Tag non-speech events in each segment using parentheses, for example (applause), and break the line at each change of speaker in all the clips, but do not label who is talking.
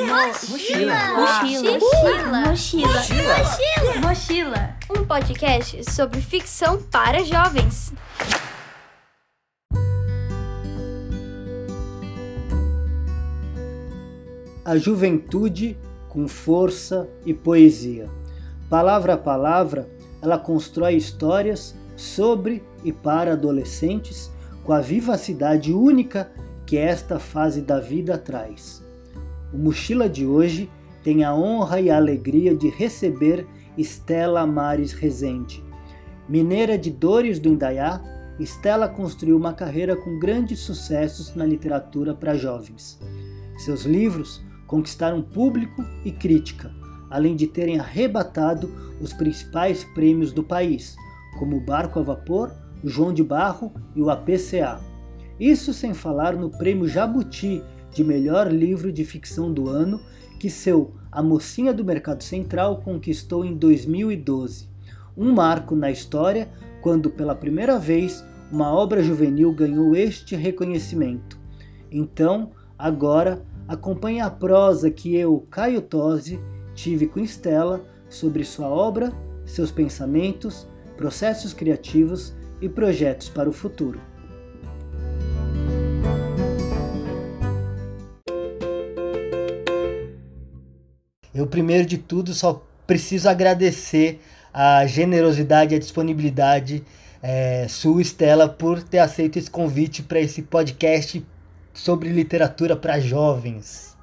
Mochila.
Mochila.
Mochila.
Mochila.
Mochila.
Um podcast sobre ficção para jovens.
A juventude com força e poesia. Palavra a palavra, ela constrói histórias sobre e para adolescentes com a vivacidade única que esta fase da vida traz. O Mochila de hoje tem a honra e a alegria de receber Estela Mares Rezende. Mineira de Dores do Indaiá, Estela construiu uma carreira com grandes sucessos na literatura para jovens. Seus livros conquistaram público e crítica, além de terem arrebatado os principais prêmios do país, como o Barco a Vapor, o João de Barro e o APCA. Isso sem falar no prêmio Jabuti de melhor livro de ficção do ano que seu A Mocinha do Mercado Central conquistou em 2012. Um marco na história quando pela primeira vez uma obra juvenil ganhou este reconhecimento. Então, agora, acompanhe a prosa que eu, Caio Tosi, tive com Estela sobre sua obra, seus pensamentos, processos criativos e projetos para o futuro. Eu, primeiro de tudo, só preciso agradecer a generosidade e a disponibilidade é, sua, Estela, por ter aceito esse convite para esse podcast sobre literatura para jovens.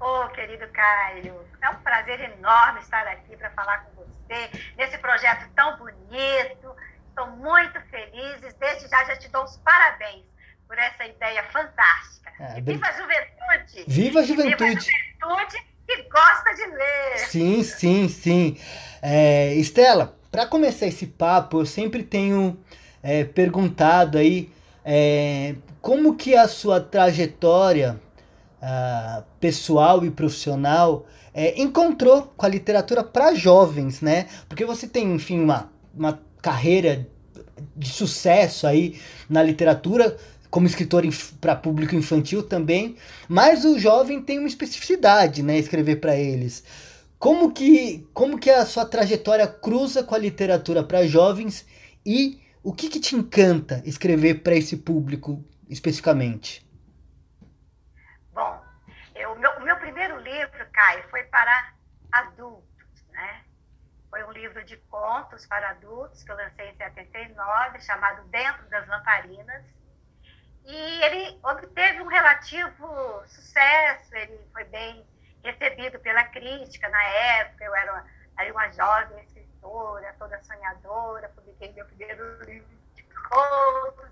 Ô, oh, querido Caio, é um prazer enorme estar aqui para falar com você nesse projeto tão bonito. Estou muito feliz e desde já já te dou os parabéns por essa ideia fantástica. É, viva a juventude!
Viva a juventude! Viva
a juventude que gosta de ler.
Sim, sim, sim. É, Estela, para começar esse papo, eu sempre tenho é, perguntado aí é, como que a sua trajetória uh, pessoal e profissional é, encontrou com a literatura para jovens, né? Porque você tem, enfim, uma, uma carreira de sucesso aí na literatura, como escritor para público infantil também, mas o jovem tem uma especificidade, né, escrever para eles. Como que, como que a sua trajetória cruza com a literatura para jovens e o que, que te encanta escrever para esse público especificamente?
Bom, eu, o, meu, o meu primeiro livro, Caio, foi para adultos, né? Foi um livro de contos para adultos que eu lancei em 79, chamado Dentro das Lamparinas e ele obteve um relativo sucesso, ele foi bem recebido pela crítica na época. Eu era uma, uma jovem escritora, toda sonhadora, publiquei meu primeiro livro de contos,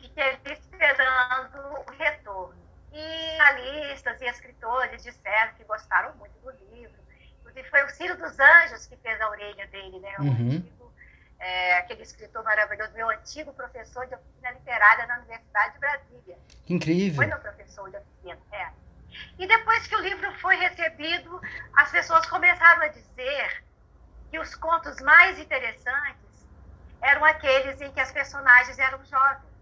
fiquei esperando o retorno. E analistas e escritores disseram que gostaram muito do livro. Inclusive, foi o Ciro dos Anjos que fez a orelha dele, né? Um uhum. É, aquele escritor maravilhoso, meu antigo professor de oficina literária na Universidade de Brasília.
Incrível.
Foi meu professor de oficina, é. E depois que o livro foi recebido, as pessoas começaram a dizer que os contos mais interessantes eram aqueles em que as personagens eram jovens.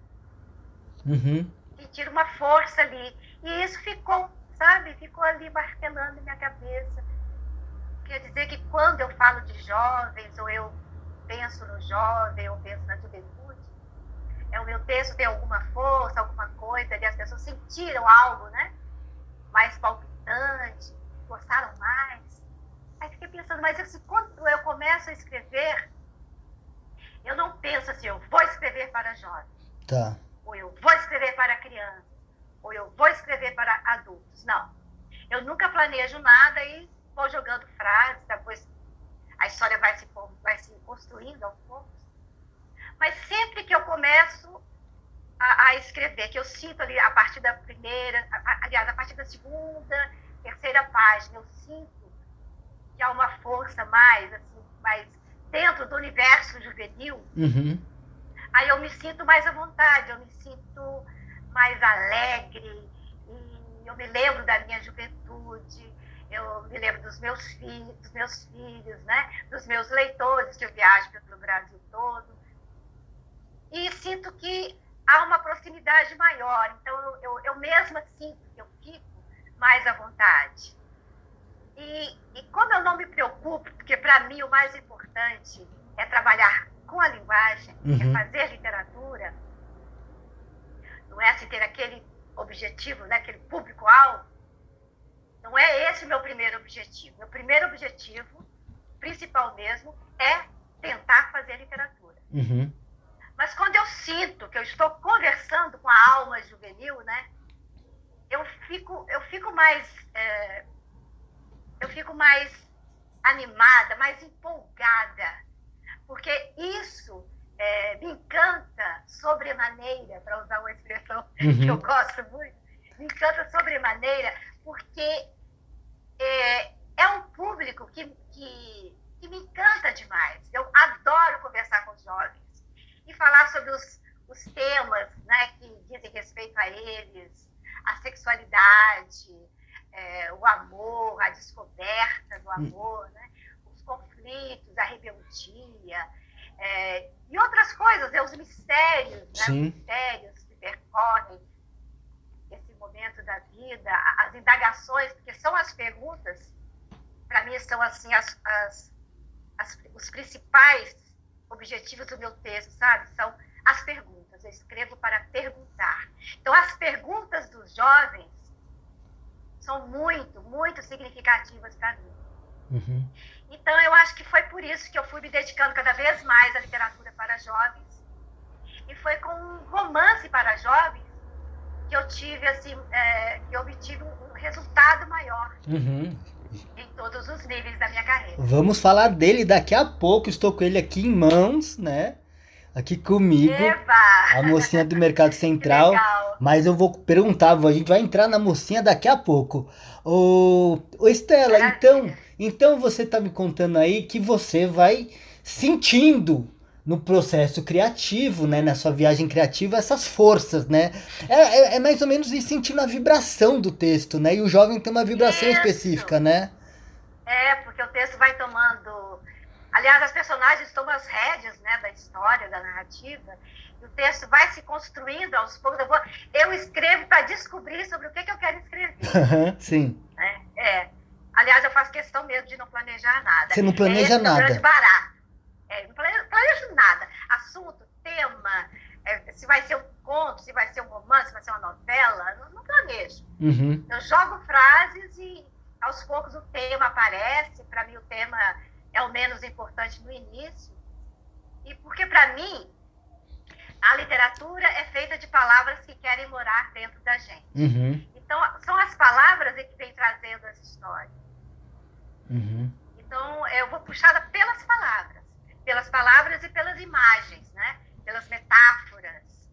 Uhum.
E tira uma força ali. E isso ficou, sabe? Ficou ali martelando minha cabeça. Quer dizer que quando eu falo de jovens, ou eu penso no jovem, eu penso na juventude, é, o meu texto tem alguma força, alguma coisa, ali as pessoas sentiram algo, né? Mais palpitante, gostaram mais. Aí fiquei pensando, mas quando eu começo a escrever, eu não penso assim, eu vou escrever para jovens.
Tá.
Ou eu vou escrever para crianças. Ou eu vou escrever para adultos. Não. Eu nunca planejo nada e vou jogando frases, depois a história vai se, vai se construindo aos poucos. Mas sempre que eu começo a, a, escrever, que eu sinto ali a partir da primeira, a, aliás, a partir da segunda, terceira página, eu sinto que há uma força mais, assim, mais dentro do universo juvenil,
uhum.
aí eu me sinto mais à vontade, eu me sinto mais alegre, e eu me lembro da minha juventude, eu me lembro dos meus filhos, dos meus filhos, né? Dos meus leitores que eu viajo pelo Brasil todo. E sinto que há uma proximidade maior. Então, eu, eu, eu mesma sinto que eu fico mais à vontade. E, e como eu não me preocupo, porque para mim o mais importante é trabalhar com a linguagem, é
Uhum.
é fazer literatura, não é assim ter aquele objetivo, né, aquele público-alvo, não é esse o meu primeiro objetivo. Meu primeiro objetivo, principal mesmo, é tentar fazer literatura.
Uhum.
Mas quando eu sinto que eu estou conversando com a alma juvenil, né, eu fico, eu fico mais, é, eu fico mais animada, mais empolgada, porque isso é, me encanta sobremaneira, para usar uma expressão que eu
Uhum.
gosto muito, me encanta sobremaneira, porque é, é um público que, que, que me encanta demais. Eu adoro conversar com os jovens e falar sobre os, os temas né, que dizem respeito a eles, a sexualidade, é, o amor, a descoberta do amor, né, os conflitos, a rebeldia, é, e outras coisas, né, os mistérios, né, os mistérios que percorrem esse momento da vida, as indagações, porque são as perguntas, para mim são assim as, as, as- os principais objetivos do meu texto, sabe? São as perguntas. Eu escrevo para perguntar. Então, as perguntas dos jovens são muito, muito significativas para mim.
Uhum.
Então, eu acho que foi por isso que eu fui me dedicando cada vez mais à literatura para jovens. E foi com um romance para jovens que eu tive, assim, é, que eu obtive um, resultado maior
Uhum.
em todos os níveis da minha carreira.
Vamos falar dele daqui a pouco. Estou com ele aqui em mãos, né? Aqui comigo,
Eba!
a mocinha do Mercado Central. (laughs) Mas eu vou perguntar, a gente vai entrar na mocinha daqui a pouco. Ô, ô Estela, então, então você tá me contando aí que você vai sentindo no processo criativo, né, na sua viagem criativa, essas forças, né? É, é- é mais ou menos ir sentindo a vibração do texto, né? E o jovem tem uma vibração
Isso.
específica, né?
É, porque o texto vai tomando. Aliás, as personagens tomam as rédeas né, da história, da narrativa, e o texto vai se construindo aos poucos. Eu, vou- eu escrevo para descobrir sobre o que, que eu quero escrever. (laughs)
Sim.
né? É. Aliás, eu faço questão mesmo de não planejar nada.
Você não planeja
é esse é o
nada.
grande barato. É, não planejo, nada. Assunto, tema, é, se vai ser um conto, se vai ser um romance, se vai ser uma novela, não, não planejo.
Uhum.
Eu jogo frases e aos poucos o tema aparece. Para mim, o tema é o menos importante no início. E porque, para mim, a literatura é feita de palavras que querem morar dentro da gente.
Uhum.
Então, são as palavras que vêm trazendo essa história.
Uhum.
Então, eu vou puxada pelas palavras, pelas palavras e pelas imagens, né? Pelas metáforas,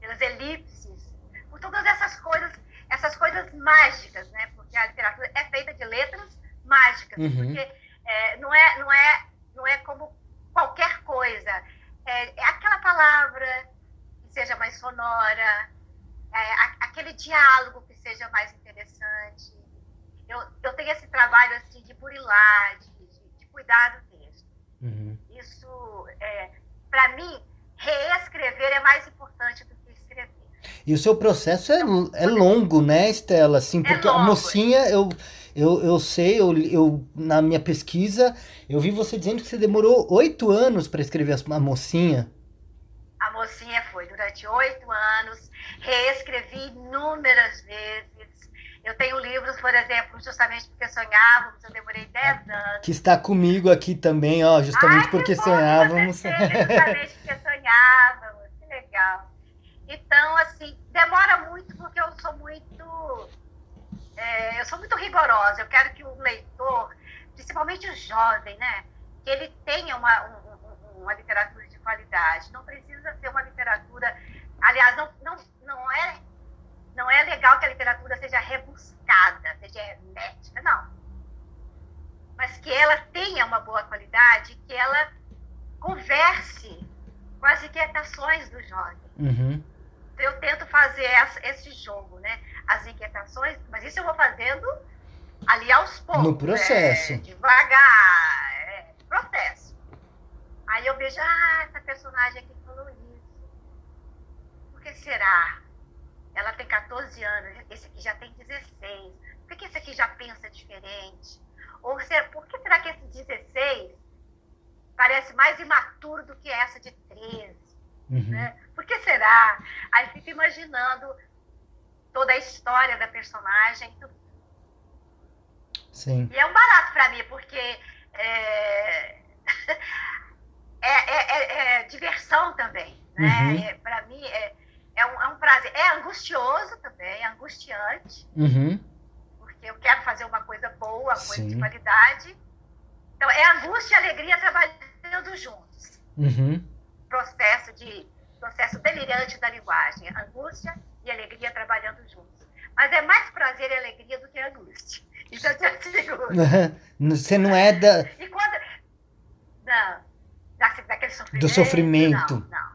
pelas elipses, por todas essas coisas, essas coisas mágicas, né? Porque a literatura é feita de letras mágicas,
Uhum.
porque é, não é, não é, não é como qualquer coisa. É, é aquela palavra que seja mais sonora, é, a- aquele diálogo que seja mais interessante. Eu, eu tenho esse trabalho assim de burilar, de, de, de cuidar do texto.
Uhum.
É, para mim, reescrever é mais importante do que escrever.
E o seu processo é, é longo, né, Estela? Assim,
É
porque a
longo.
mocinha, eu, eu, eu sei, eu, eu, na minha pesquisa, eu vi você dizendo que você demorou oito anos para escrever a mocinha.
A mocinha foi durante oito anos, reescrevi inúmeras vezes. Eu tenho livros, por exemplo, justamente porque sonhávamos, eu demorei dez anos.
Que está comigo aqui também, ó, justamente
Ai,
porque
que bom
sonhávamos.
você Justamente porque sonhávamos, que legal. Então, assim, demora muito porque eu sou muito. é, eu sou muito rigorosa. Eu quero que o leitor, principalmente o jovem, né, que ele tenha uma, um- um- uma literatura de qualidade. Não precisa ser uma literatura. Aliás, não, não, não, é, não é legal que a literatura seja rebuscada, seja hermética, não mas que ela tenha uma boa qualidade, que ela converse com as inquietações do jovem.
Uhum.
Eu tento fazer essa- esse jogo, né? As inquietações, mas isso eu vou fazendo ali aos poucos.
No processo.
é, devagar, é, processo. Aí eu vejo, ah, essa personagem aqui falou isso. Por que será? Ela tem 14 anos, esse aqui já tem 16. Por que esse aqui já pensa diferente? Ou será, por que será que esse 16 parece mais imaturo do que essa de 13? Uhum. Né? Por que será? Aí fico imaginando toda a história da personagem.
Sim.
E é um barato para mim, porque (laughs) é... é, é, é, diversão também. Né? Uhum. Mim é, angustioso também, é angustiante.
Uhum.
Porque eu quero fazer uma coisa boa, coisa Sim. de qualidade. Então, é angústia e alegria trabalhando juntos.
Uhum.
Processo de processo delirante da linguagem. Angústia e alegria trabalhando juntos. Mas é mais prazer e alegria do que angústia. Isso eu te. (laughs)
Você não é da.
E quando. Não. Daquele sofrimento.
Do sofrimento.
Não, não.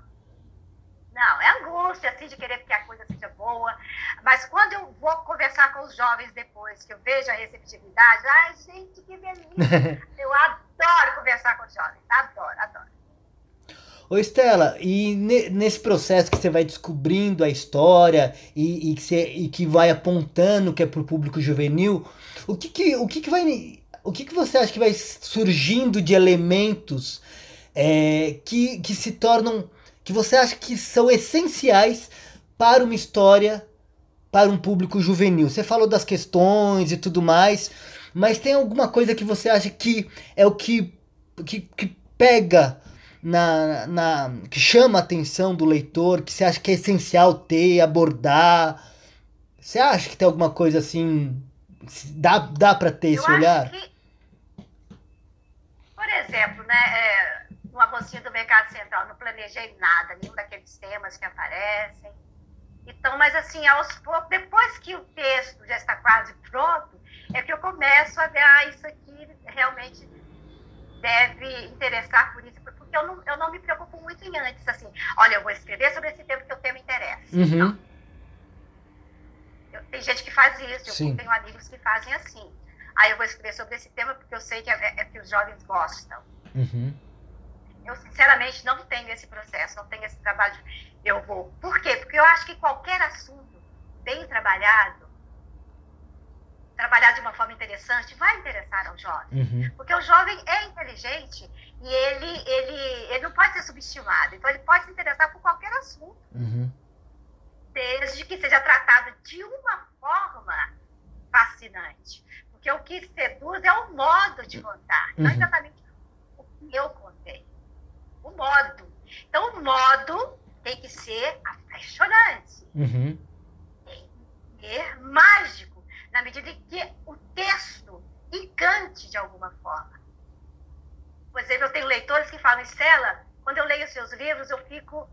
Angústia, assim, de querer que a coisa seja boa. Mas quando eu vou conversar com os jovens depois, que eu vejo a receptividade, ai, gente, que delícia. (laughs) eu adoro conversar com os jovens. Adoro, adoro.
Ô Estela, e nesse processo que você vai descobrindo a história e, e, que, você, e que vai apontando que é para o público juvenil, o que que, o que que vai... O que, que você acha que vai surgindo de elementos é, que, que se tornam... que você acha que são essenciais para uma história para um público juvenil? Você falou das questões e tudo mais, mas tem alguma coisa que você acha que é o que, que, que pega na, na que chama a atenção do leitor, que você acha que é essencial ter, abordar? Você acha que tem alguma coisa assim? Dá, dá para ter Eu esse olhar? Que,
por exemplo, né, mocinha do Mercado Central, não planejei nada, nenhum daqueles temas que aparecem. Então, mas assim, aos poucos, depois que o texto já está quase pronto, é que eu começo a ver, ah, isso aqui realmente deve interessar por isso, porque eu não, eu não me preocupo muito em antes, assim, olha, eu vou escrever sobre esse tema que o tema interessa.
Uhum.
Eu, tem gente que faz isso, Sim. eu tenho amigos que fazem assim. Aí eu vou escrever sobre esse tema porque eu sei que é, é, é que os jovens gostam.
Uhum.
Eu, sinceramente, não tenho esse processo, não tenho esse trabalho. Eu vou. Por quê? Porque eu acho que qualquer assunto bem trabalhado, trabalhar de uma forma interessante, vai interessar ao jovem.
Uhum.
Porque o jovem é inteligente e ele, ele, ele não pode ser subestimado. Então, ele pode se interessar por qualquer assunto.
Uhum.
Desde que seja tratado de uma forma fascinante. Porque o que seduz é o modo de contar, uhum. não exatamente o que eu. O modo. Então, o modo tem que ser apaixonante.
Uhum.
Tem que ser mágico, na medida em que o texto encante de alguma forma. Por exemplo, eu tenho leitores que falam, Estela, quando eu leio seus livros, eu fico,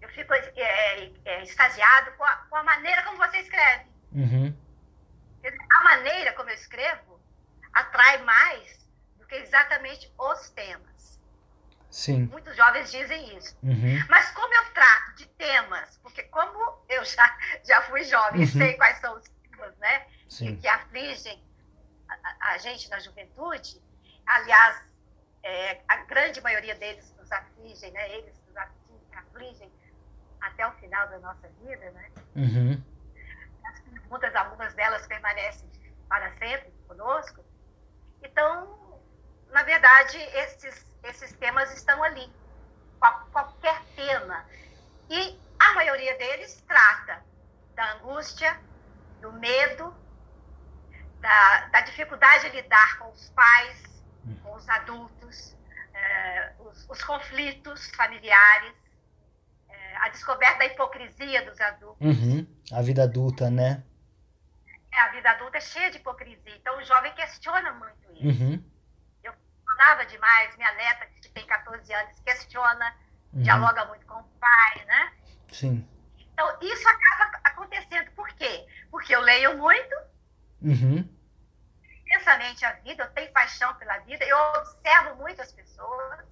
eu fico é, é, é, extasiado com a, com a, maneira como você escreve.
Uhum.
A maneira como eu escrevo atrai mais do que exatamente os temas.
Sim.
Muitos jovens dizem isso.
Uhum.
Mas como eu trato de temas, porque como eu já, já fui jovem uhum. sei quais são os temas né,
Sim.
que afligem a, a gente na juventude, aliás, é, a grande maioria deles nos afligem, né? Eles nos afligem até o final da nossa vida, né?
Uhum.
As perguntas, algumas delas permanecem para sempre conosco. Então, na verdade, esses, esses temas estão ali. Qualquer tema. E a maioria deles trata da angústia, do medo, da, da dificuldade de lidar com os pais, com os adultos, é, os, os, conflitos familiares, é, a descoberta da hipocrisia dos adultos.
Uhum. A vida adulta, né?
É, a vida adulta é cheia de hipocrisia. Então, o jovem questiona muito isso.
Uhum.
Minha neta, que tem 14 anos, questiona, uhum. dialoga muito com o pai, né?
Sim.
Então, isso acaba acontecendo. Por quê? Porque eu leio muito.
Uhum
intensamente a vida, eu tenho paixão pela vida, eu observo muito as pessoas,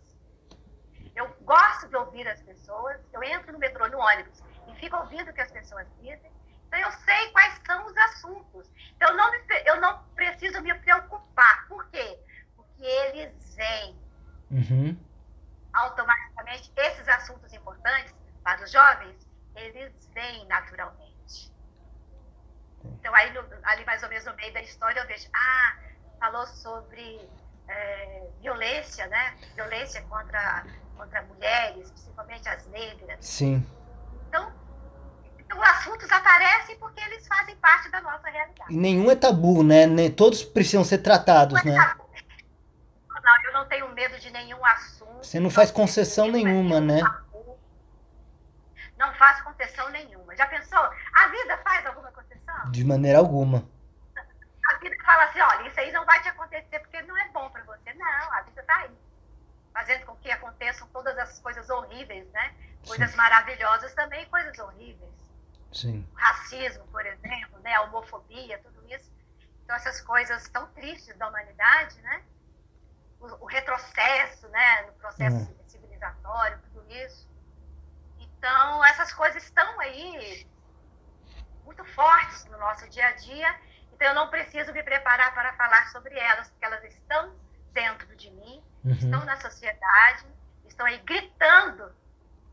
eu gosto de ouvir as pessoas, eu entro no metrô, no ônibus, e fico ouvindo o que as pessoas dizem, então eu sei quais são os assuntos. Então eu não, me, eu não preciso me preocupar. Por quê? Porque eles vêm.
Uhum.
Automaticamente, esses assuntos importantes para os jovens, eles vêm naturalmente. Então, aí, no, ali mais ou menos no meio da história, eu vejo, ah, falou sobre é, violência, né? Violência contra, contra mulheres, principalmente as negras.
Sim.
Então, então os assuntos aparecem porque eles fazem parte da nossa realidade.
E nenhum é tabu, né? Todos precisam ser tratados, é né? Tabu
não, eu não tenho medo de nenhum assunto.
Você não faz concessão nenhuma, né? Tabu.
Não faz concessão nenhuma. Já pensou? A vida faz alguma concessão?
De maneira alguma.
A vida fala assim, olha, isso aí não vai te acontecer porque não é bom para você. Não, a vida tá aí. Fazendo com que aconteçam todas as coisas horríveis, né? Coisas Sim. maravilhosas também, coisas horríveis.
Sim.
racismo, por exemplo, né, a homofobia, tudo isso. Então, essas coisas tão tristes da humanidade, né? O, o retrocesso, né, no processo uhum. civilizatório, tudo isso. Então, essas coisas estão aí muito fortes no nosso dia a dia. Então, eu não preciso me preparar para falar sobre elas, porque elas estão dentro de mim, uhum. estão na sociedade, estão aí gritando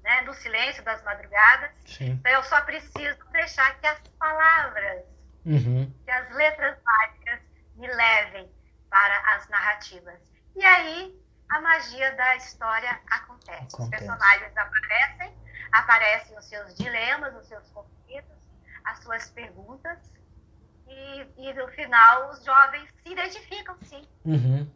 né, no silêncio das madrugadas. Sim. Então eu só preciso deixar que as palavras, uhum. que as letras mágicas me levem para as narrativas. E aí a magia da história acontece. acontece. Os personagens aparecem, aparecem os seus dilemas, os seus conflitos, as suas perguntas. E, e no final os jovens se identificam, sim.
Uhum.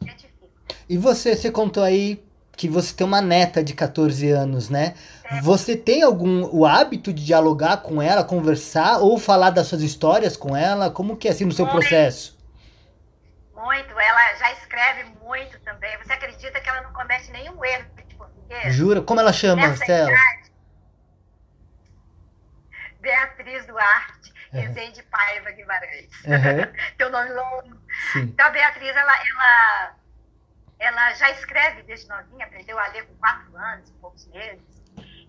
Identificam. E você, você contou aí que você tem uma neta de 14 anos, né? É. Você tem algum o hábito de dialogar com ela, conversar ou falar das suas histórias com ela? Como que é assim no seu processo?
Muito, ela já escreve muito também. Você acredita que ela não comete nenhum erro de português?
Jura? Como ela chama, Marcela?
Beatriz Duarte, uhum. Rezende Paiva Guimarães. Uhum. (laughs) Teu nome longo. Sim. Então a Beatriz, ela, ela ela já escreve desde novinha, aprendeu a ler com quatro anos, poucos meses,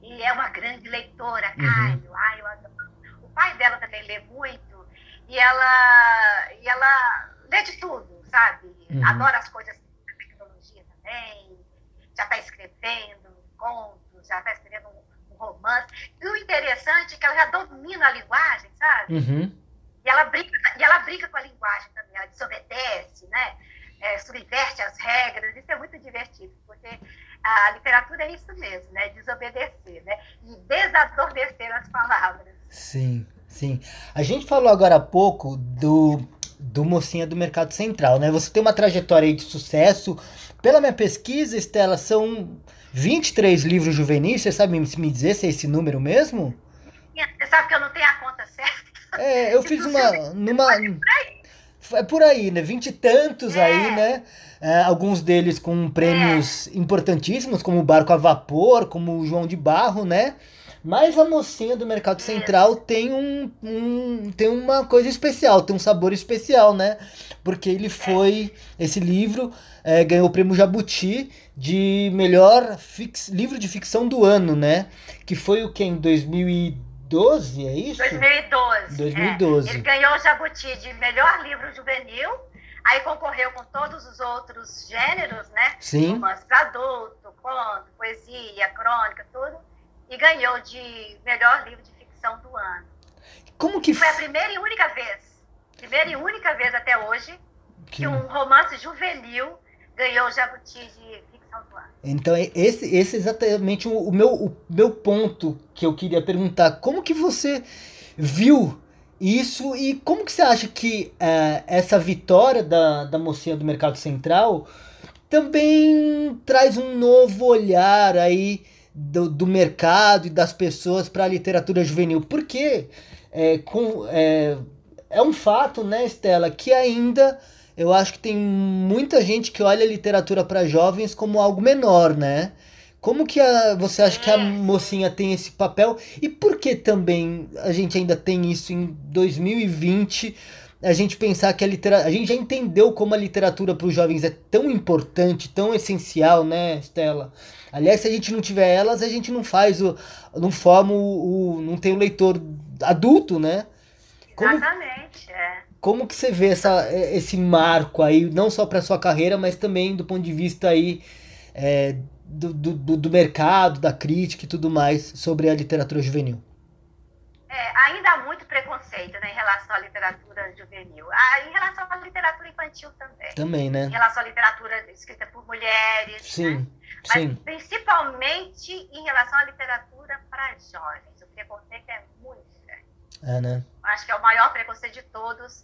e é uma grande leitora, uhum. Caio. Uhum. Ai, eu adoro. O pai dela também lê muito, e ela, e ela lê de tudo, sabe? Uhum. Adora as coisas da tecnologia também, já está escrevendo contos, já está escrevendo um, um, romance. E o interessante é que ela já domina a linguagem, sabe? Uhum. E ela brinca, e ela brinca com a linguagem também, ela desobedece, né? é, subverte as regras, isso é muito divertido, porque a literatura é isso mesmo, né? Desobedecer, né? E desadormecer as palavras.
Sim, sim. A gente falou agora há pouco do, do Mocinha do Mercado Central, né? Você tem uma trajetória aí de sucesso. Pela minha pesquisa, Estela, são 23 livros juvenis. Você sabe me dizer se é esse número mesmo?
Você sabe que eu não tenho a conta certa.
É, eu fiz uma. Numa, é por aí, né? Vinte e tantos é. aí, né? É, alguns deles com prêmios é. importantíssimos, como o Barco a Vapor, como o João de Barro, né? Mas a mocinha do Mercado Central tem um, um, tem uma coisa especial, tem um sabor especial, né? Porque ele foi esse livro é, ganhou o prêmio Jabuti de melhor fix, livro de ficção do ano, né? Que foi o que em 2012 2012, é isso?
2012.
2012.
É. Ele ganhou o Jabuti de melhor livro juvenil, aí concorreu com todos os outros gêneros, né?
Sim.
Romance para adulto, conto, poesia, crônica, tudo. E ganhou de melhor livro de ficção do ano.
Como que
foi a primeira e única vez, primeira e única vez até hoje, que, que um romance juvenil ganhou o Jabuti de
então, esse, esse é exatamente o, o, meu, o meu ponto que eu queria perguntar. Como que você viu isso e como que você acha que é, essa vitória da, da mocinha do Mercado Central também traz um novo olhar aí do, do mercado e das pessoas para a literatura juvenil? Porque é, com, é, é um fato, né, Estela, que ainda eu acho que tem muita gente que olha a literatura para jovens como algo menor, né? Como que a, você acha que a mocinha tem esse papel? E por que também a gente ainda tem isso em 2020? A gente pensar que a literatura. A gente já entendeu como a literatura para os jovens é tão importante, tão essencial, né, Stella? Aliás, se a gente não tiver elas, a gente não faz o. não forma o. o não tem o leitor adulto, né?
Como, Exatamente, é.
Como que você vê essa, esse marco aí, não só para sua carreira, mas também do ponto de vista aí é, do, do, do mercado, da crítica e tudo mais sobre a literatura juvenil?
É, ainda há muito preconceito né, em relação à literatura juvenil. Ah, em relação à literatura infantil também.
Também, né?
Em relação à literatura escrita por mulheres.
Sim,
né? Mas
sim.
principalmente em relação à literatura para jovens. O preconceito é muito grande.
É, né?
Acho que é o maior preconceito de todos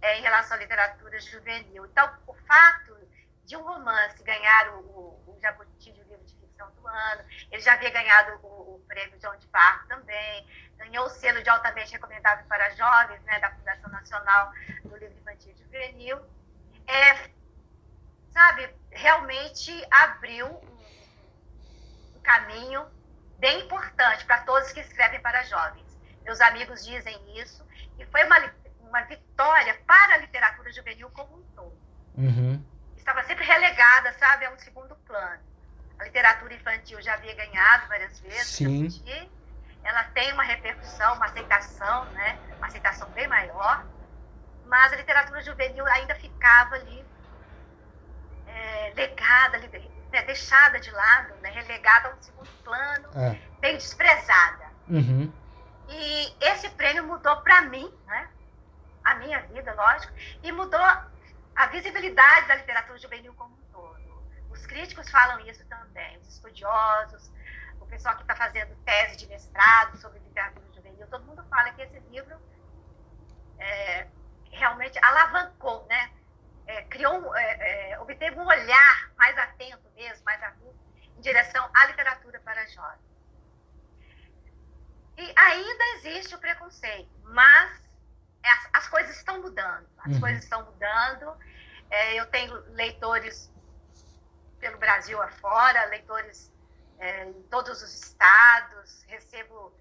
é, em relação à literatura juvenil. Então, o fato de um romance ganhar o, o, o Jabuti de livro de ficção do ano, ele já havia ganhado o, o prêmio João de Barro também, ganhou o selo de altamente recomendável para jovens, né, da Fundação Nacional do Livro Infantil e Juvenil. É, sabe, realmente abriu um, caminho bem importante para todos que escrevem para jovens. Meus amigos dizem isso, e foi uma, uma vitória para a literatura juvenil como um todo.
Uhum.
Estava sempre relegada, sabe, a um segundo plano. A literatura infantil já havia ganhado várias vezes.
Sim.
Ela tem uma repercussão, uma aceitação, né? Uma aceitação bem maior. Mas a literatura juvenil ainda ficava ali é, legada, ali, né, deixada de lado, né, relegada a um segundo plano,
Ah.
bem desprezada.
Uhum.
E esse prêmio mudou para mim, né? A minha vida, lógico, e mudou a visibilidade da literatura juvenil como um todo. Os críticos falam isso também, os estudiosos, pessoal que está fazendo tese de mestrado sobre literatura juvenil, todo mundo fala que esse livro é, realmente alavancou, né? É, criou, é, é, obteve um olhar mais atento mesmo, mais agudo, em direção à literatura para jovens. E ainda existe o preconceito, mas as, as coisas estão mudando. As
Uhum.
coisas estão mudando. É, eu tenho leitores pelo Brasil afora, leitores é, em todos os estados. Recebo,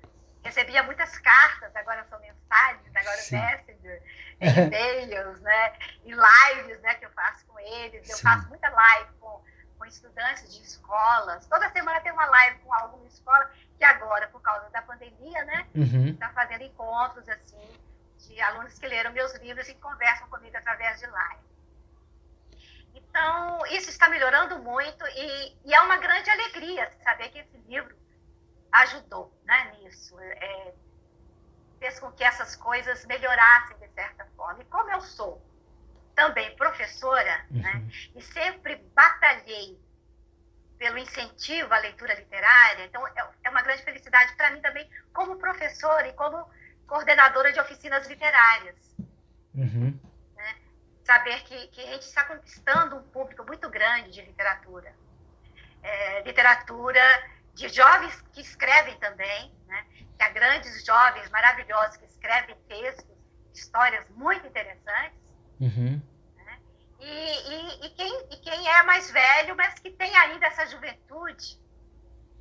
recebia muitas cartas, agora são mensagens, agora
Sim.
Messenger, e-mails, né? E lives né, que eu faço com eles. Eu
Sim.
faço muita live com, com estudantes de escolas. Toda semana tem uma live com alguma escola que agora, por causa da pandemia, né?
Uhum.
está fazendo encontros assim de alunos que leram meus livros e conversam comigo através de live. Então, isso está melhorando muito e, e é uma grande alegria saber que esse livro ajudou né, nisso. É, fez com que essas coisas melhorassem de certa forma. E como eu sou também professora, né,
Uhum.
e sempre batalhei pelo incentivo à leitura literária. Então, é- é uma grande felicidade para mim também, como professora e como coordenadora de oficinas literárias,
Uhum.
Saber que, que a gente está conquistando um público muito grande de literatura. É, literatura de jovens que escrevem também, né? que há grandes jovens maravilhosos que escrevem textos, histórias muito interessantes.
Uhum.
E, e, e, quem, e quem é mais velho, mas que tem ainda essa juventude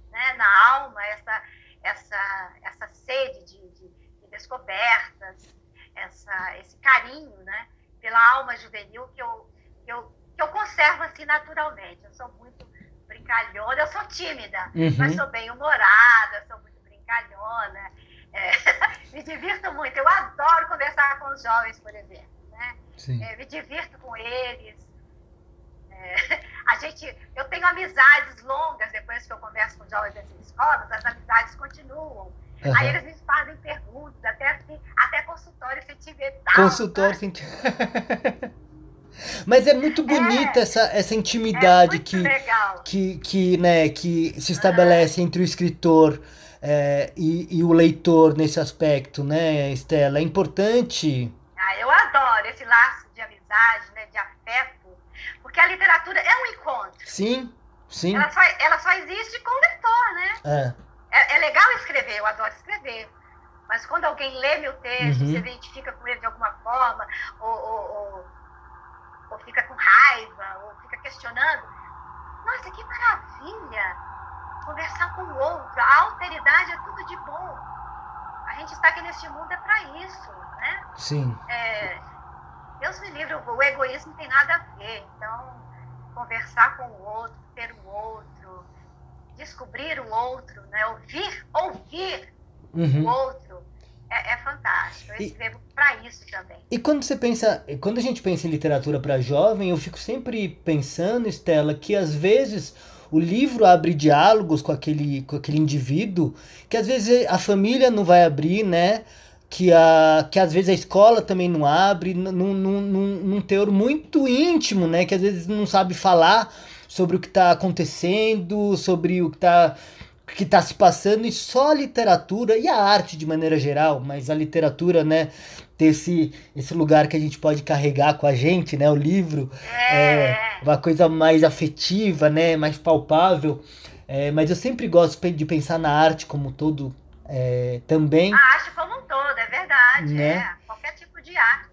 né, na alma, essa, essa, essa sede de, de, de descobertas, essa, esse carinho né, pela alma juvenil que eu, que, eu, que eu conservo assim naturalmente. Eu sou muito brincalhona, eu sou tímida,
Uhum.
mas sou bem humorada, sou muito brincalhona. (laughs) é, me divirto muito, eu adoro conversar com os jovens, por exemplo. Né? É, me divirto com eles. É, (laughs) a gente, eu tenho amizades longas depois que eu converso com jovens dessas escolas, as amizades continuam.
Aham.
Aí eles me fazem perguntas, até, assim, até consultório sentimental.
Consultório
sabe?
senti... (laughs) Mas é muito bonita essa, essa
É
intimidade
muito
que,
legal.
que, que, né, que se estabelece entre o escritor é, e, e o leitor nesse aspecto, né, Estela? É importante.
Ah, eu adoro esse laço de amizade, né, de afeto, porque a literatura é um encontro.
Sim, sim.
Ela só, ela só existe com o leitor, né?
É.
É, é legal escrever, eu adoro escrever. Mas quando alguém lê meu texto,
Uhum.
se identifica com ele de alguma forma, ou, ou, ou, ou fica com raiva, ou fica questionando, nossa, que maravilha! Conversar com o outro, a alteridade é tudo de bom. A gente está aqui neste mundo é para isso, né?
Sim.
É, Deus me livre, o egoísmo não tem nada a ver. Então, conversar com o outro, ter o outro, descobrir o outro, né? ouvir, ouvir o
Uhum.
outro, é, é fantástico. Eu
E-
escrevo para isso também.
E quando você pensa, quando a gente pensa em literatura para jovem, eu fico sempre pensando, Estela, que às vezes o livro abre diálogos com aquele, com aquele indivíduo que às vezes a família não vai abrir, né? Que, a, que às vezes a escola também não abre, num, num, num, num teor muito íntimo, né? Que às vezes não sabe falar sobre o que está acontecendo, sobre o que está que está se passando e só a literatura e a arte de maneira geral, mas a literatura, né, ter esse, esse lugar que a gente pode carregar com a gente, né, o livro, é, é uma coisa mais afetiva, né, mais palpável, é, mas eu sempre gosto de pensar na arte como todo é, também.
A arte como um todo, é verdade, né? É, qualquer tipo de arte?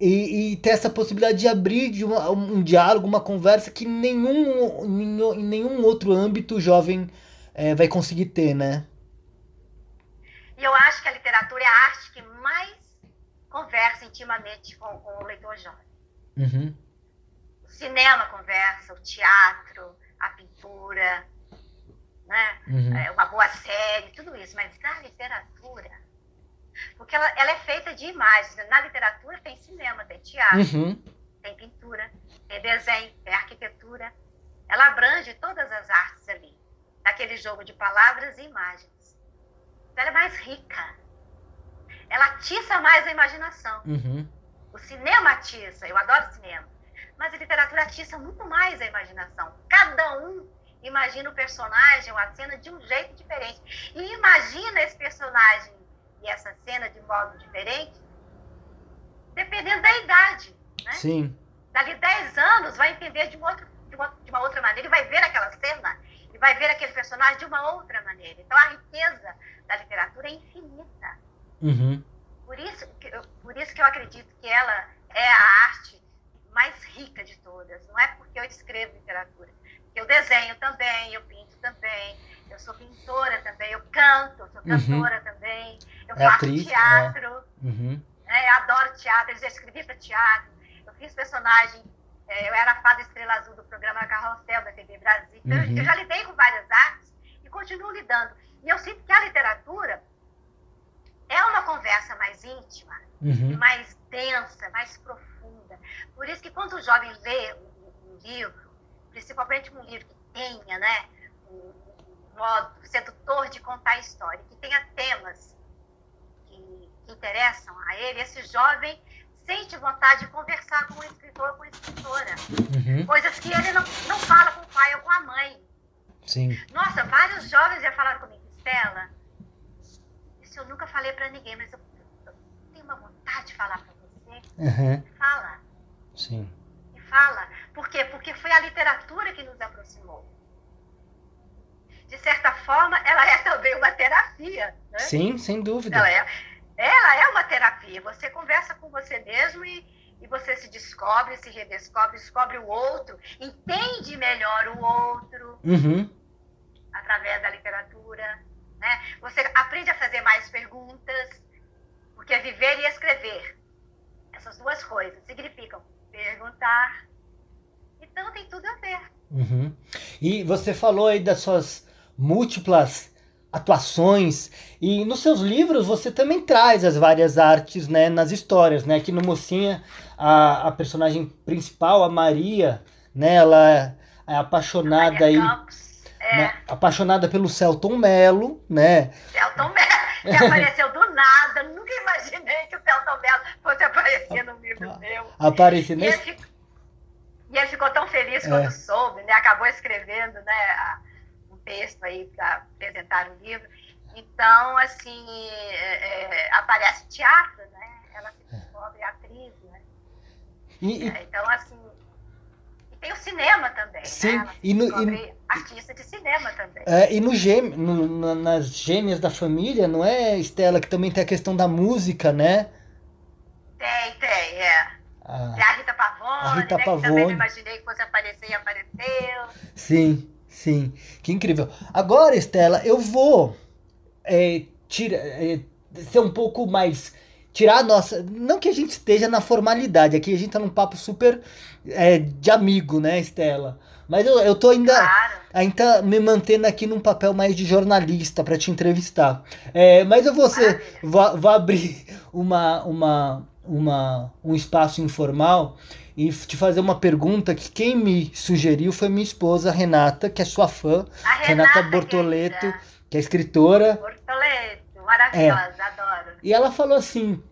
E, e ter essa possibilidade de abrir de uma, um diálogo, uma conversa que nenhum, em nenhum outro âmbito jovem é, vai conseguir ter, né?
E eu acho que a literatura é a arte que mais conversa intimamente com, com o leitor jovem.
Uhum.
O cinema conversa, o teatro, a pintura, né? Uhum. É, uma boa série, tudo isso. Mas a literatura, porque ela, ela, é feita de imagens. Na literatura tem cinema, tem teatro, uhum. tem pintura, tem desenho, tem arquitetura. Ela abrange todas as artes ali naquele jogo de palavras e imagens. Então, ela é mais rica. Ela atiça mais a imaginação.
Uhum.
O cinema atiça, eu adoro cinema. Mas a literatura atiça muito mais a imaginação. Cada um imagina o personagem ou a cena de um jeito diferente. E imagina esse personagem e essa cena de modo diferente, dependendo da idade. Né?
Sim.
Dali 10 anos vai entender de, um outro, de, uma, de uma outra maneira. Ele vai ver aquela cena e vai ver aquele personagem de uma outra maneira. Então a riqueza da literatura é infinita.
Uhum.
Por, isso, por isso que eu acredito que ela é a arte mais rica de todas. Não é porque eu escrevo literatura. Eu desenho também, eu pinto também, eu sou pintora também, eu canto, sou uhum. cantora uhum. também, eu é faço atriz, teatro,
é. Uhum.
É, eu adoro teatro, eu já escrevi para teatro, eu fiz personagem é, eu era a fada estrela azul do programa Carrossel da TV Brasil. Então, uhum. eu já lidei com várias artes e continuo lidando. E eu sinto que a literatura é uma conversa mais íntima,
uhum.
mais densa, mais profunda. Por isso que quando o jovem lê um, um livro, principalmente um livro que tenha né, um, modo sedutor de contar a história, que tenha temas interessam a ele, esse jovem sente vontade de conversar com o escritor ou com a escritora.
Uhum.
Coisas que ele não, não fala com o pai ou com a mãe.
Sim.
Nossa, vários jovens já falaram comigo, Estela, isso eu nunca falei para ninguém, mas eu, eu, tenho uma vontade de falar para você.
Uhum.
Fala.
Sim.
E fala. Por quê? Porque foi a literatura que nos aproximou. De certa forma, ela é (laughs) também uma terapia. Né?
Sim, sem dúvida.
Ela é ela é uma terapia. Você conversa com você mesmo e, e você se descobre, se redescobre, descobre o outro, entende melhor o outro
uhum.
através da literatura. Né? Você aprende a fazer mais perguntas, porque viver e escrever, essas duas coisas significam perguntar. Então tem tudo a ver.
Uhum. E você falou aí das suas múltiplas atuações e nos seus livros você também traz as várias artes né nas histórias né aqui no mocinha a, a personagem principal a Maria né ela é, é apaixonada aí
é.
né, apaixonada pelo Celton Mello né
Celton Mello que (laughs) apareceu do nada nunca imaginei que o Celton Mello fosse aparecer no livro meu
aparecer nesse...
e, ele, e ele ficou tão feliz quando é. soube né acabou escrevendo né a, texto aí para apresentar o livro. Então, assim, é, é, aparece teatro, né? Ela se descobre atriz, né? E, é, então, assim, e tem o cinema também, né?
Sim,
né?
e no, e,
artista de cinema também.
É, e no gême, no, nas gêmeas da família, não é, Estela, que também tem a questão da música, né?
Tem, tem, é. Ah, a Rita Pavone, a Rita né? Pavone. Que também imaginei que fosse aparecer e apareceu.
Sim. Sim, que incrível. Agora, Estela, eu vou é, tira, é, ser um pouco mais. Tirar a nossa. Não que a gente esteja na formalidade, aqui a gente tá num papo super é, de amigo, né, Estela? Mas eu, eu tô ainda,
claro.
ainda me mantendo aqui num papel mais de jornalista para te entrevistar. É, mas eu vou, ser, vou, vou abrir (laughs) uma, uma, uma, um espaço informal e te fazer uma pergunta que quem me sugeriu foi minha esposa Renata, que é sua fã,
A
Renata,
Renata
Bortoleto,
querida.
que é escritora.
Bortoleto, maravilhosa, adoro.
E ela falou assim: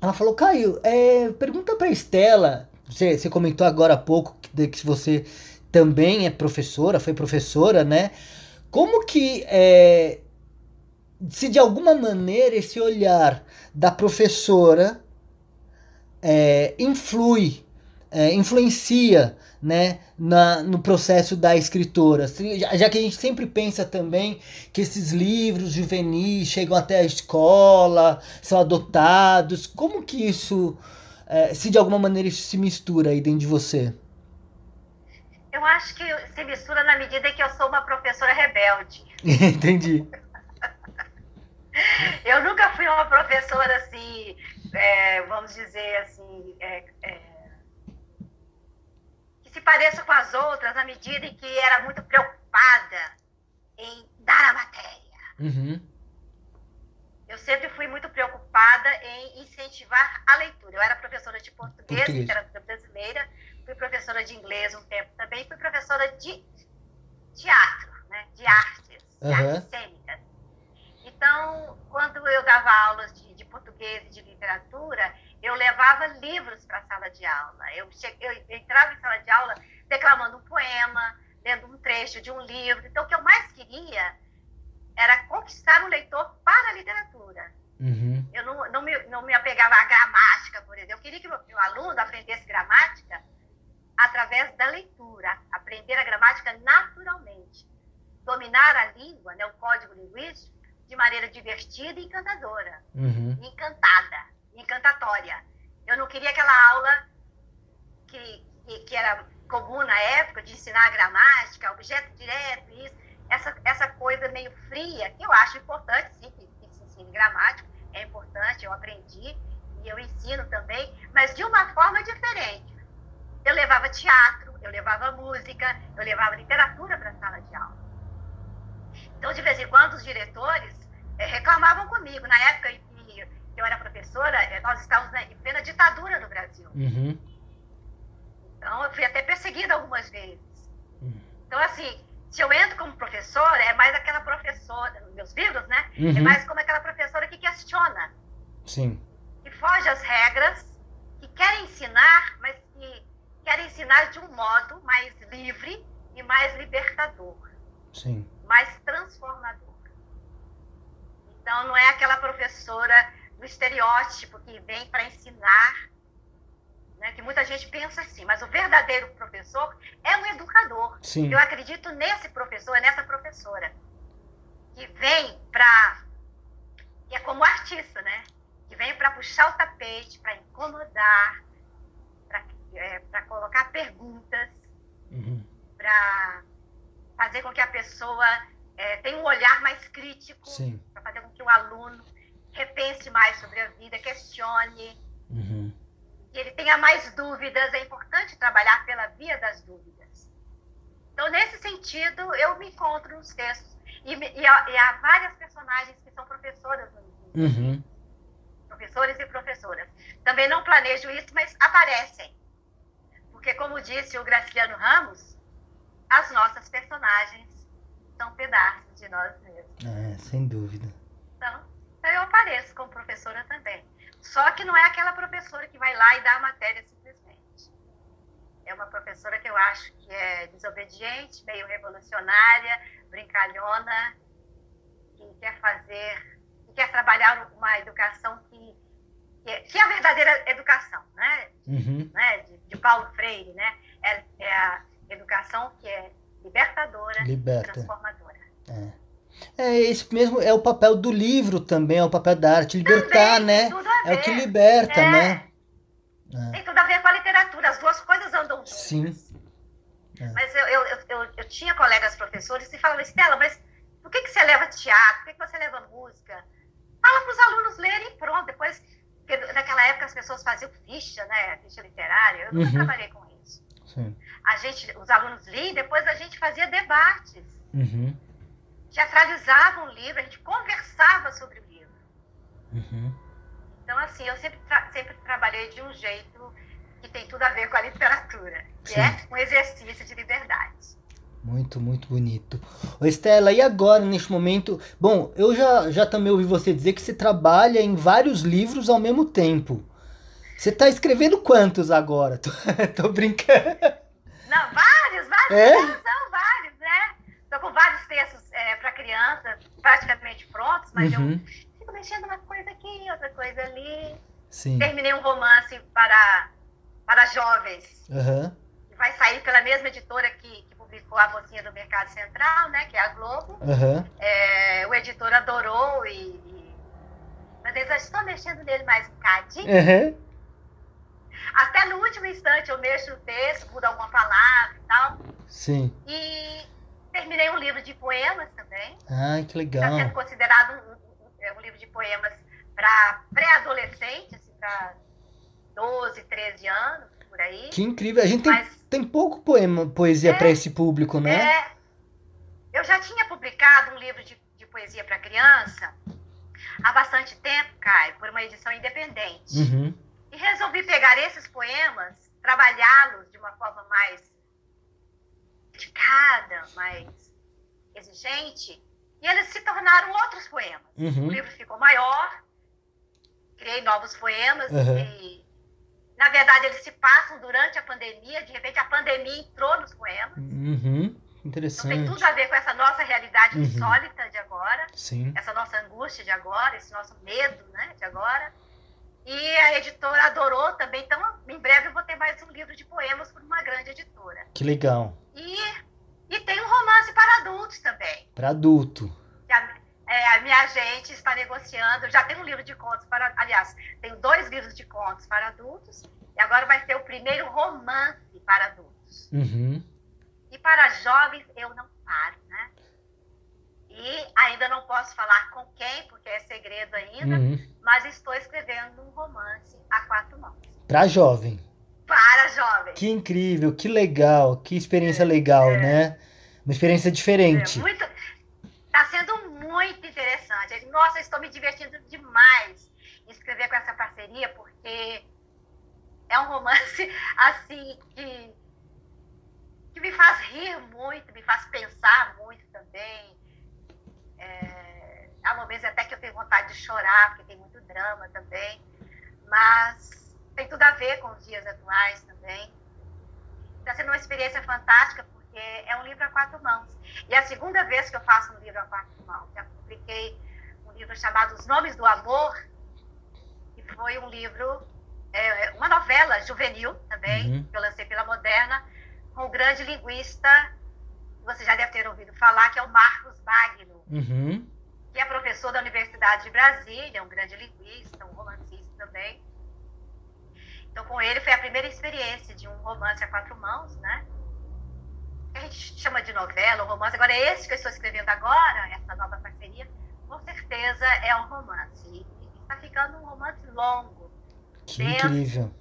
ela falou, Caio, é, pergunta pra Estela. Você, você comentou agora há pouco que, que você também é professora, foi professora, né? Como que é, se de alguma maneira esse olhar da professora é, influi, é, influencia né, na, no processo da escritora. Já, que a gente sempre pensa também que esses livros juvenis chegam até a escola, são adotados, como que isso, é, se de alguma maneira isso se mistura aí dentro de você?
Eu acho que se mistura na medida que eu sou uma professora rebelde. (laughs)
Entendi.
Eu nunca fui uma professora assim, é, vamos dizer assim, é, é, se pareça com as outras na medida em que era muito preocupada em dar a matéria.
Uhum.
Eu sempre fui muito preocupada em incentivar a leitura. Eu era professora de português,
Português.
literatura brasileira, fui professora de inglês um tempo também, fui professora de teatro, né, de artes, de
Aham.
artes cênicas. Então, quando eu dava aulas de, de português e de literatura, levava livros para a sala de aula. Eu, che- eu entrava em sala de aula declamando um poema, lendo um trecho de um livro. Então, o que eu mais queria era conquistar o leitor para a literatura.
Uhum.
Eu não, não, me, não me apegava à gramática, por exemplo. Eu queria que o meu aluno aprendesse gramática através da leitura, aprender a gramática naturalmente, dominar a língua, né, o código linguístico, de maneira divertida e encantadora,
Uhum.
encantada, encantatória. Eu não queria aquela aula que, que, que era comum na época de ensinar gramática, objeto direto, isso, essa, essa coisa meio fria, que eu acho importante, sim, que, que se ensine gramática, é importante, eu aprendi e eu ensino também, mas de uma forma diferente. Eu levava teatro, eu levava música, eu levava literatura para a sala de aula. Então, de vez em quando, os diretores eh, reclamavam comigo. Na época eu era professora, eh, nós estávamos na- em plena ditadura no Brasil.
Uhum.
Então, eu fui até perseguida algumas vezes.
Uhum.
Então, assim, se eu entro como professora, é mais aquela professora, meus livros, né? É
Uhum.
mais como aquela professora que questiona,
Sim.
que foge às regras, que quer ensinar, mas que quer ensinar de um modo mais livre e mais libertador,
Sim.
mais transformador. Então, não é aquela professora do estereótipo que vem para ensinar, né? que muita gente pensa assim, mas o verdadeiro professor é um educador.
Sim.
Eu acredito nesse professor, nessa professora, que vem para. que é como artista, né? Que vem para puxar o tapete, para incomodar, para é, colocar perguntas,
Uhum.
para fazer com que a pessoa é, tenha um olhar mais crítico, para fazer com que o aluno repense mais sobre a vida, questione,
Uhum.
que ele tenha mais dúvidas. É importante trabalhar pela via das dúvidas. Então, nesse sentido, eu me encontro nos textos. E, e há, e há várias personagens que são professoras no livro.
Uhum.
Professores e professoras. Também não planejo isso, mas aparecem. Porque, como disse o Graciliano Ramos, as nossas personagens são pedaços de nós mesmos.
É, sem dúvida.
Então, então eu apareço como professora também. Só que não é aquela professora que vai lá e dá a matéria simplesmente. É uma professora que eu acho que é desobediente, meio revolucionária, brincalhona, que quer fazer, que quer trabalhar uma educação que, que, é, que é a verdadeira educação, né?
Uhum.
né? De, de Paulo Freire, né? É, é a educação que é libertadora,
Liberta.
transformadora.
É. É esse mesmo, é o papel do livro também, é o papel da arte, libertar,
Também,
né? É o que liberta,
É.
né?
Tem tudo a ver com a literatura, as duas coisas andam juntas.
Sim. É.
Mas eu, eu, eu, eu, tinha colegas professores que falavam, Estela, mas por que, que você leva teatro? Por que, que você leva música? Fala para os alunos lerem e pronto. Depois, porque naquela época as pessoas faziam ficha, né? Ficha literária. Eu nunca
Uhum.
trabalhei com isso.
Sim.
A gente, os alunos liam, depois a gente fazia debates.
Uhum.
Teatralizava um livro, a gente conversava sobre o livro.
Uhum.
Então, assim, eu sempre, tra sempre trabalhei de um jeito que tem tudo a ver com a literatura, que Sim. é um exercício de liberdade.
Muito, muito bonito. Ô Estela, e agora, neste momento? Bom, eu já, já também ouvi você dizer que você trabalha em vários livros ao mesmo tempo. Você está escrevendo quantos agora? (laughs) Tô, tô brincando.
Não, vários, vários. É? São vários, né? Estou com vários textos é, para criança, praticamente prontos, mas uhum. eu fico mexendo uma coisa aqui, outra coisa ali.
Sim.
Terminei um romance para, para jovens.
Uhum.
Vai sair pela mesma editora que, que publicou A Mocinha do Mercado Central, né? Que é a Globo.
Uhum.
É, o editor adorou e, e... Mas eles estão mexendo nele mais um bocadinho.
Uhum.
Até no último instante eu mexo o texto, mudo alguma palavra e tal.
Sim.
E terminei um livro de poemas também.
Ai, que legal.
Está sendo considerado um, um, é um livro de poemas para pré-adolescente, assim, para 12, 13 anos, por aí.
Que incrível. A gente Mas, tem, tem pouco poema, poesia é, para esse público, né?
É. Eu já tinha publicado um livro de, de poesia para criança há bastante tempo, Caio, por uma edição independente.
Uhum.
E resolvi pegar esses poemas, trabalhá-los de uma forma mais dedicada, mais exigente, e eles se tornaram outros poemas.
Uhum.
O livro ficou maior, criei novos poemas uhum. e, na verdade, eles se passam durante a pandemia. De repente, a pandemia entrou nos poemas.
Uhum. Interessante.
Então, tem tudo a ver com essa nossa realidade
uhum.
insólita de agora,
Sim.
essa nossa angústia de agora, esse nosso medo né, de agora. E a editora adorou também. Então, em breve eu vou ter mais um livro de poemas por uma grande editora.
Que legal.
E, e tem um romance para adultos também.
Para adulto.
A, é, a minha agente está negociando. Já tenho um livro de contos para. Aliás, tenho dois livros de contos para adultos. E agora vai ser o primeiro romance para adultos.
Uhum.
E para jovens eu não paro, né? E ainda não posso falar com quem, porque é segredo ainda, uhum. mas estou escrevendo um romance a quatro mãos.
Para jovem.
Para jovem.
Que incrível, que legal, que experiência é, legal, é. né? Uma experiência diferente.
É, muito, tá sendo muito interessante. Nossa, estou me divertindo demais em escrever com essa parceria, porque é um romance (laughs) assim que, que me faz rir muito, me faz pensar muito também. É, há momentos até que eu tenho vontade de chorar, porque tem muito drama também. Mas tem tudo a ver com os dias atuais também. Está sendo uma experiência fantástica, porque é um livro a quatro mãos. E é a segunda vez que eu faço um livro a quatro mãos. Já publiquei um livro chamado Os Nomes do Amor, que foi um livro, é, uma novela juvenil também, uhum. que eu lancei pela Moderna, com o grande linguista você já deve ter ouvido falar, que é o Marcos Magno,
uhum.
que é professor da Universidade de Brasília, um grande linguista, um romancista também. Então, com ele foi a primeira experiência de um romance a quatro mãos, né? Que a gente chama de novela, romance. Agora, esse que eu estou escrevendo agora, essa nova parceria, com certeza é um romance. E está ficando um romance longo.
Que denso. incrível.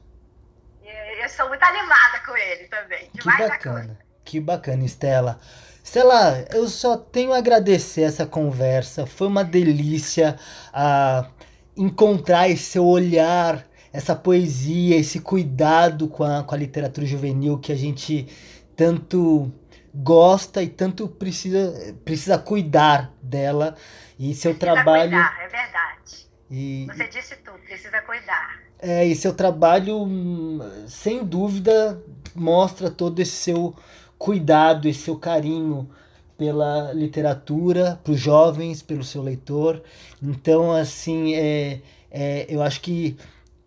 Eu estou muito animada com ele também.
Que bacana. Que bacana, Estela. Estela, eu só tenho a agradecer essa conversa. Foi uma delícia uh, encontrar esse seu olhar, essa poesia, esse cuidado com a, com a literatura juvenil que a gente tanto gosta e tanto precisa, precisa cuidar dela. E seu
precisa
trabalho.
Cuidar, é verdade.
E,
Você disse tudo, precisa cuidar.
É, e seu trabalho, sem dúvida, mostra todo esse seu cuidado e seu carinho pela literatura, para os jovens, pelo seu leitor. Então, assim, é, é, eu acho que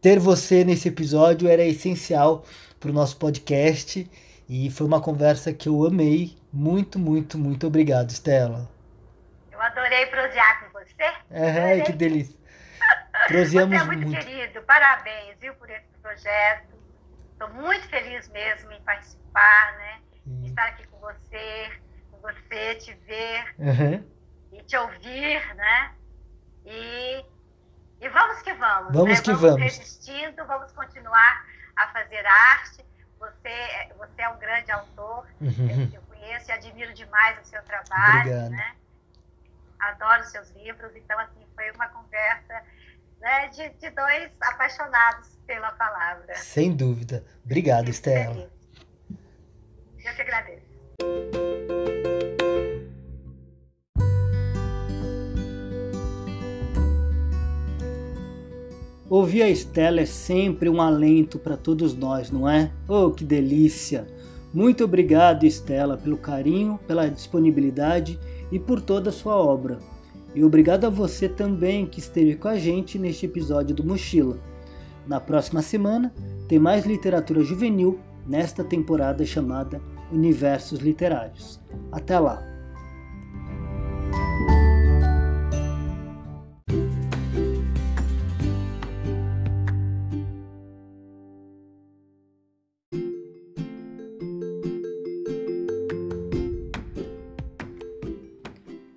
ter você nesse episódio era essencial para o nosso podcast e foi uma conversa que eu amei. Muito, muito, muito obrigado, Estela.
Eu adorei prosear com você.
É, que delícia. Proseamos (laughs)
você é muito, muito querido, parabéns, viu, por esse projeto. Estou muito feliz mesmo em participar, né? Hum. Estar aqui com você, com você, te ver
uhum.
e te ouvir, né? E, e vamos que vamos.
Vamos
né?
que
vamos.
Vamos
resistindo, vamos continuar a fazer arte. Você, você é um grande autor.
Uhum.
Eu, eu, conheço e admiro demais o seu trabalho,
Obrigado.
né? Adoro os seus livros. Então, assim, foi uma conversa né, de, de dois apaixonados pela palavra.
Sem dúvida. Obrigado, Estela.
Eu que agradeço.
Ouvir a Estela é sempre um alento para todos nós, não é? Oh, que delícia! Muito obrigado, Estela, pelo carinho, pela disponibilidade e por toda a sua obra. E obrigado a você também que esteve com a gente neste episódio do Mochila. Na próxima semana tem mais literatura juvenil nesta temporada chamada Universos Literários. Até lá!